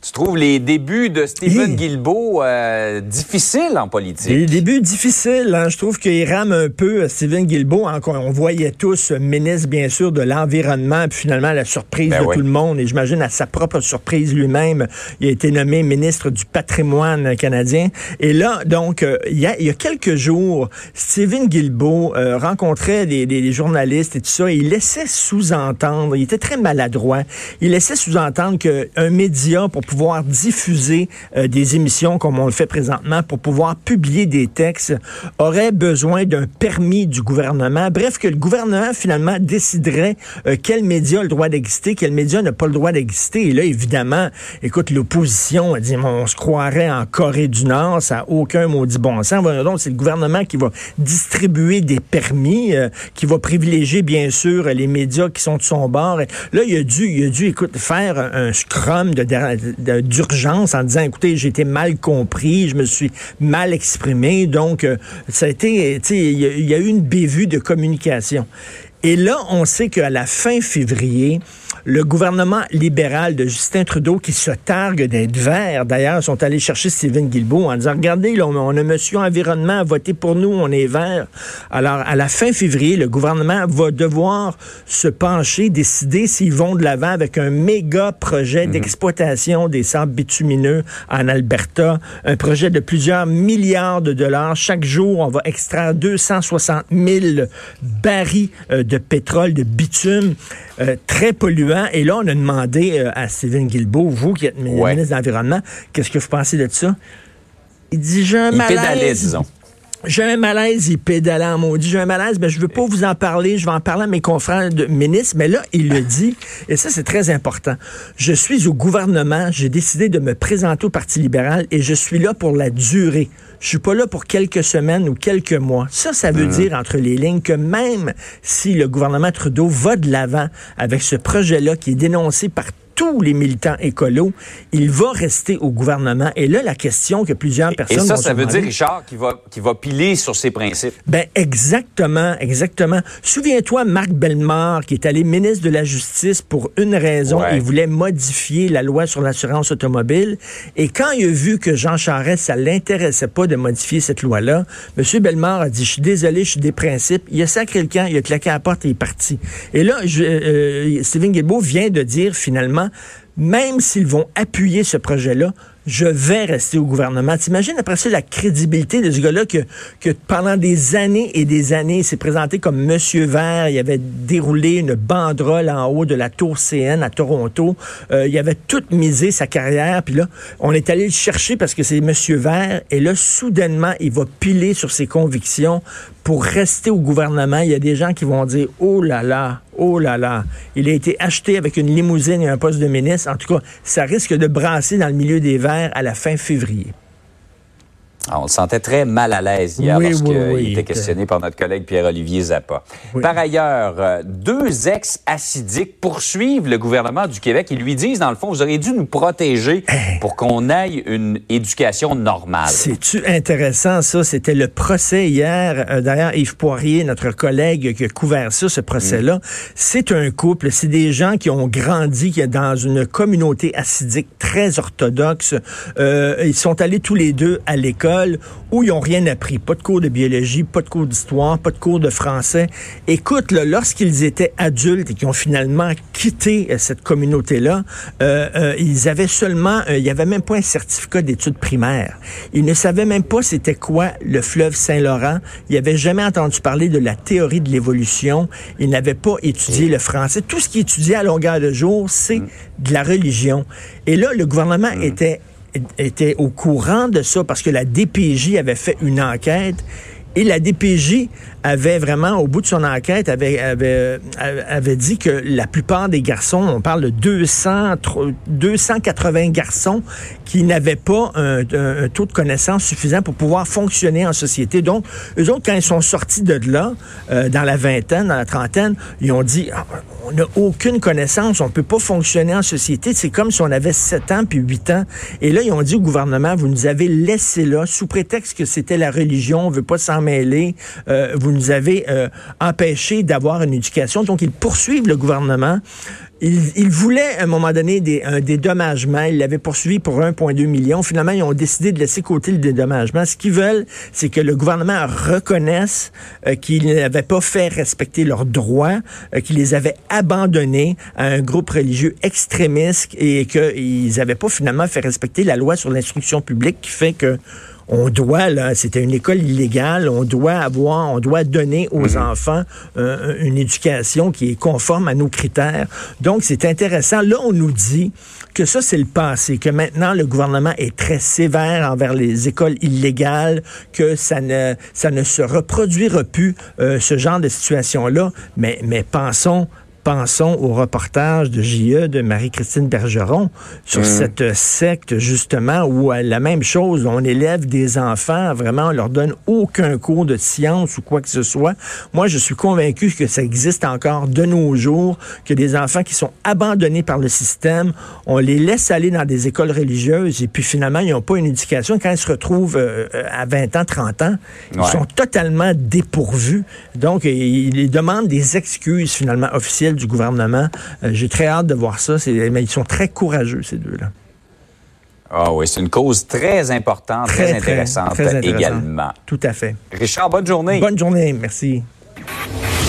Tu trouves les débuts de Stephen Guilbeault euh, difficiles en politique? Les débuts difficiles. Hein? Je trouve qu'il rame un peu euh, Stephen Guilbeault. Hein, on voyait tous euh, ministre, bien sûr, de l'Environnement. Puis finalement, la surprise Ben de oui. tout le monde. Et j'imagine à sa propre surprise lui-même, il a été nommé ministre du patrimoine canadien. Et là, donc, euh, il, y a, il y a quelques jours, Stephen Guilbeault euh, rencontrait des, des- des journalistes et tout ça. Et il laissait sous-entendre, il était très maladroit, il laissait sous-entendre qu'un média, pour pouvoir diffuser euh, des émissions comme on le fait présentement, pour pouvoir publier des textes, aurait besoin d'un permis du gouvernement. Bref, que le gouvernement, finalement, déciderait euh, quel média a le droit d'exister, quel média n'a pas le droit d'exister. Et là, évidemment, écoute, l'opposition a dit, on se croirait en Corée du Nord, ça n'a aucun maudit bon sens. Donc, c'est le gouvernement qui va distribuer des permis, euh, qui va privilégier, bien sûr, les médias qui sont de son bord. Là, il a dû, il a dû, écoute, faire un, scrum d'urgence en disant, écoutez, j'ai été mal compris, je me suis mal exprimé. Donc, euh, ça a été, tu sais, il y, a- il y a eu une bévue de communication. Et là, on sait qu'à la fin février, le gouvernement libéral de Justin Trudeau, qui se targue d'être vert, d'ailleurs, sont allés chercher Stephen Guilbeault en disant, regardez, là, on a Monsieur Environnement à voter pour nous, on est vert. Alors, à la fin février, le gouvernement va devoir se pencher, décider s'ils vont de l'avant avec un méga projet d'exploitation des sables bitumineux en Alberta, un projet de plusieurs milliards de dollars. Chaque jour, on va extraire 260 000 barils euh, de pétrole, de bitume, euh, très polluant. Et là, on a demandé euh, à Stephen Guilbeault, vous qui êtes Ouais. ministre de l'Environnement, qu'est-ce que vous pensez de ça? Il dit, j'ai un Il malaise. pédalait, disons. J'ai un malaise, il pédalait en maudit. J'ai un malaise, mais je veux pas vous en parler. Je vais en parler à mes confrères de ministres. Mais là, il le dit, et ça, c'est très important. Je suis au gouvernement. J'ai décidé de me présenter au Parti libéral et je suis là pour la durée. Je suis pas là pour quelques semaines ou quelques mois. Ça, ça veut dire, entre les lignes, que même si le gouvernement Trudeau va de l'avant avec ce projet-là qui est dénoncé par tous les militants écolos, il va rester au gouvernement. Et là, la question que plusieurs Et personnes ça, vont ça se veut dire, Richard, qu'il va, qu'il va piler sur ses principes. ben exactement, exactement. Souviens-toi Marc Bellemare qui est allé ministre de la Justice pour une raison, Ouais. il voulait modifier la loi sur l'assurance automobile et quand il a vu que Jean Charest ça l'intéressait pas de modifier cette loi-là, monsieur Bellemare a dit je suis désolé, je suis des principes, il a sacré le camp, il a claqué à la porte et il est parti. Et là je, euh, Stephen Guilbeault vient de dire finalement même s'ils vont appuyer ce projet-là, je vais rester au gouvernement. T'imagines après ça la crédibilité de ce gars-là que, pendant des années et des années, il s'est présenté comme Monsieur Vert. Il avait déroulé une banderole en haut de la tour CN à Toronto. Euh, il avait tout misé sa carrière. Puis là, on est allé le chercher parce que c'est Monsieur Vert. Et là, soudainement, il va piler sur ses convictions pour rester au gouvernement. Il y a des gens qui vont dire, oh là là, oh là là, il a été acheté avec une limousine et un poste de ministre. En tout cas, ça risque de brasser dans le milieu des Verts à la fin février. Ah, on le sentait très mal à l'aise hier Oui, lorsqu'il oui, oui, était questionné par notre collègue Pierre-Olivier Zappa. Par ailleurs, euh, deux ex-acidiques poursuivent le gouvernement du Québec. Ils lui disent, dans le fond, vous auriez dû nous protéger pour qu'on aille une éducation normale. C'est-tu intéressant, ça? C'était le procès hier. Euh, D'ailleurs, Yves Poirier, notre collègue qui a couvert ça, ce procès-là, c'est un couple. C'est des gens qui ont grandi dans une communauté acidique très orthodoxe. Euh, ils sont allés tous les deux à l'école où ils ont rien appris. Pas de cours de biologie, pas de cours d'histoire, pas de cours de français. Écoute, lorsqu'ils étaient adultes et qu'ils ont finalement quitté euh, cette communauté-là, euh, euh, ils avaient seulement, euh, il n'y avait même pas un certificat d'études primaires. Ils ne savaient même pas c'était quoi le fleuve Saint-Laurent. Ils n'avaient jamais entendu parler de la théorie de l'évolution. Ils n'avaient pas étudié le français. Tout ce qu'ils étudiaient à longueur de jour, c'est de la religion. Et là, le gouvernement était était au courant de ça parce que la DPJ avait fait une enquête et la DPJ avait vraiment, au bout de son enquête, avait, avait, avait dit que la plupart des garçons, on parle de 200, 280 garçons qui n'avaient pas un, taux de connaissance suffisant pour pouvoir fonctionner en société. Donc, eux autres, quand ils sont sortis de là, euh, dans la vingtaine, dans la trentaine, ils ont dit, ah, on n'a aucune connaissance, on peut pas fonctionner en société. C'est comme si on avait 7 ans puis 8 ans. Et là, ils ont dit au gouvernement, vous nous avez laissé là, sous prétexte que c'était la religion, on veut pas s'en mêler, euh, vous nous avez euh, empêché d'avoir une éducation. Donc, ils poursuivent le gouvernement ils, voulaient à un moment donné des, un dédommagement. Ils l'avaient poursuivi pour 1,2 million. Finalement, ils ont décidé de laisser côté le dédommagement. Ce qu'ils veulent, c'est que le gouvernement reconnaisse euh, qu'ils n'avaient pas fait respecter leurs droits, euh, qu'ils les avaient abandonnés à un groupe religieux extrémiste et qu'ils n'avaient pas finalement fait respecter la loi sur l'instruction publique qui fait que on doit, là, c'était une école illégale, on doit avoir, on doit donner aux mhm. enfants euh, une éducation qui est conforme à nos critères. Donc, c'est intéressant. Là, on nous dit que ça, c'est le passé, que maintenant, le gouvernement est très sévère envers les écoles illégales, que ça ne, ça ne se reproduira plus, euh, ce genre de situation-là. Mais, mais pensons pensons au reportage de JE de Marie-Christine Bergeron sur mmh. cette secte, justement, où euh, la même chose, on élève des enfants, vraiment, on leur donne aucun cours de science ou quoi que ce soit. Moi, je suis convaincu que ça existe encore de nos jours, que des enfants qui sont abandonnés par le système, on les laisse aller dans des écoles religieuses et puis finalement, ils n'ont pas une éducation. Quand ils se retrouvent euh, à 20 ans, 30 ans, ils sont totalement dépourvus. Donc, ils demandent des excuses, finalement, officielles du gouvernement. Euh, j'ai très hâte de voir ça. Mais ils sont très courageux, ces deux-là. Ah oui, c'est une cause très importante, très, intéressante également. Tout à fait. Richard, bonne journée. Bonne journée, merci.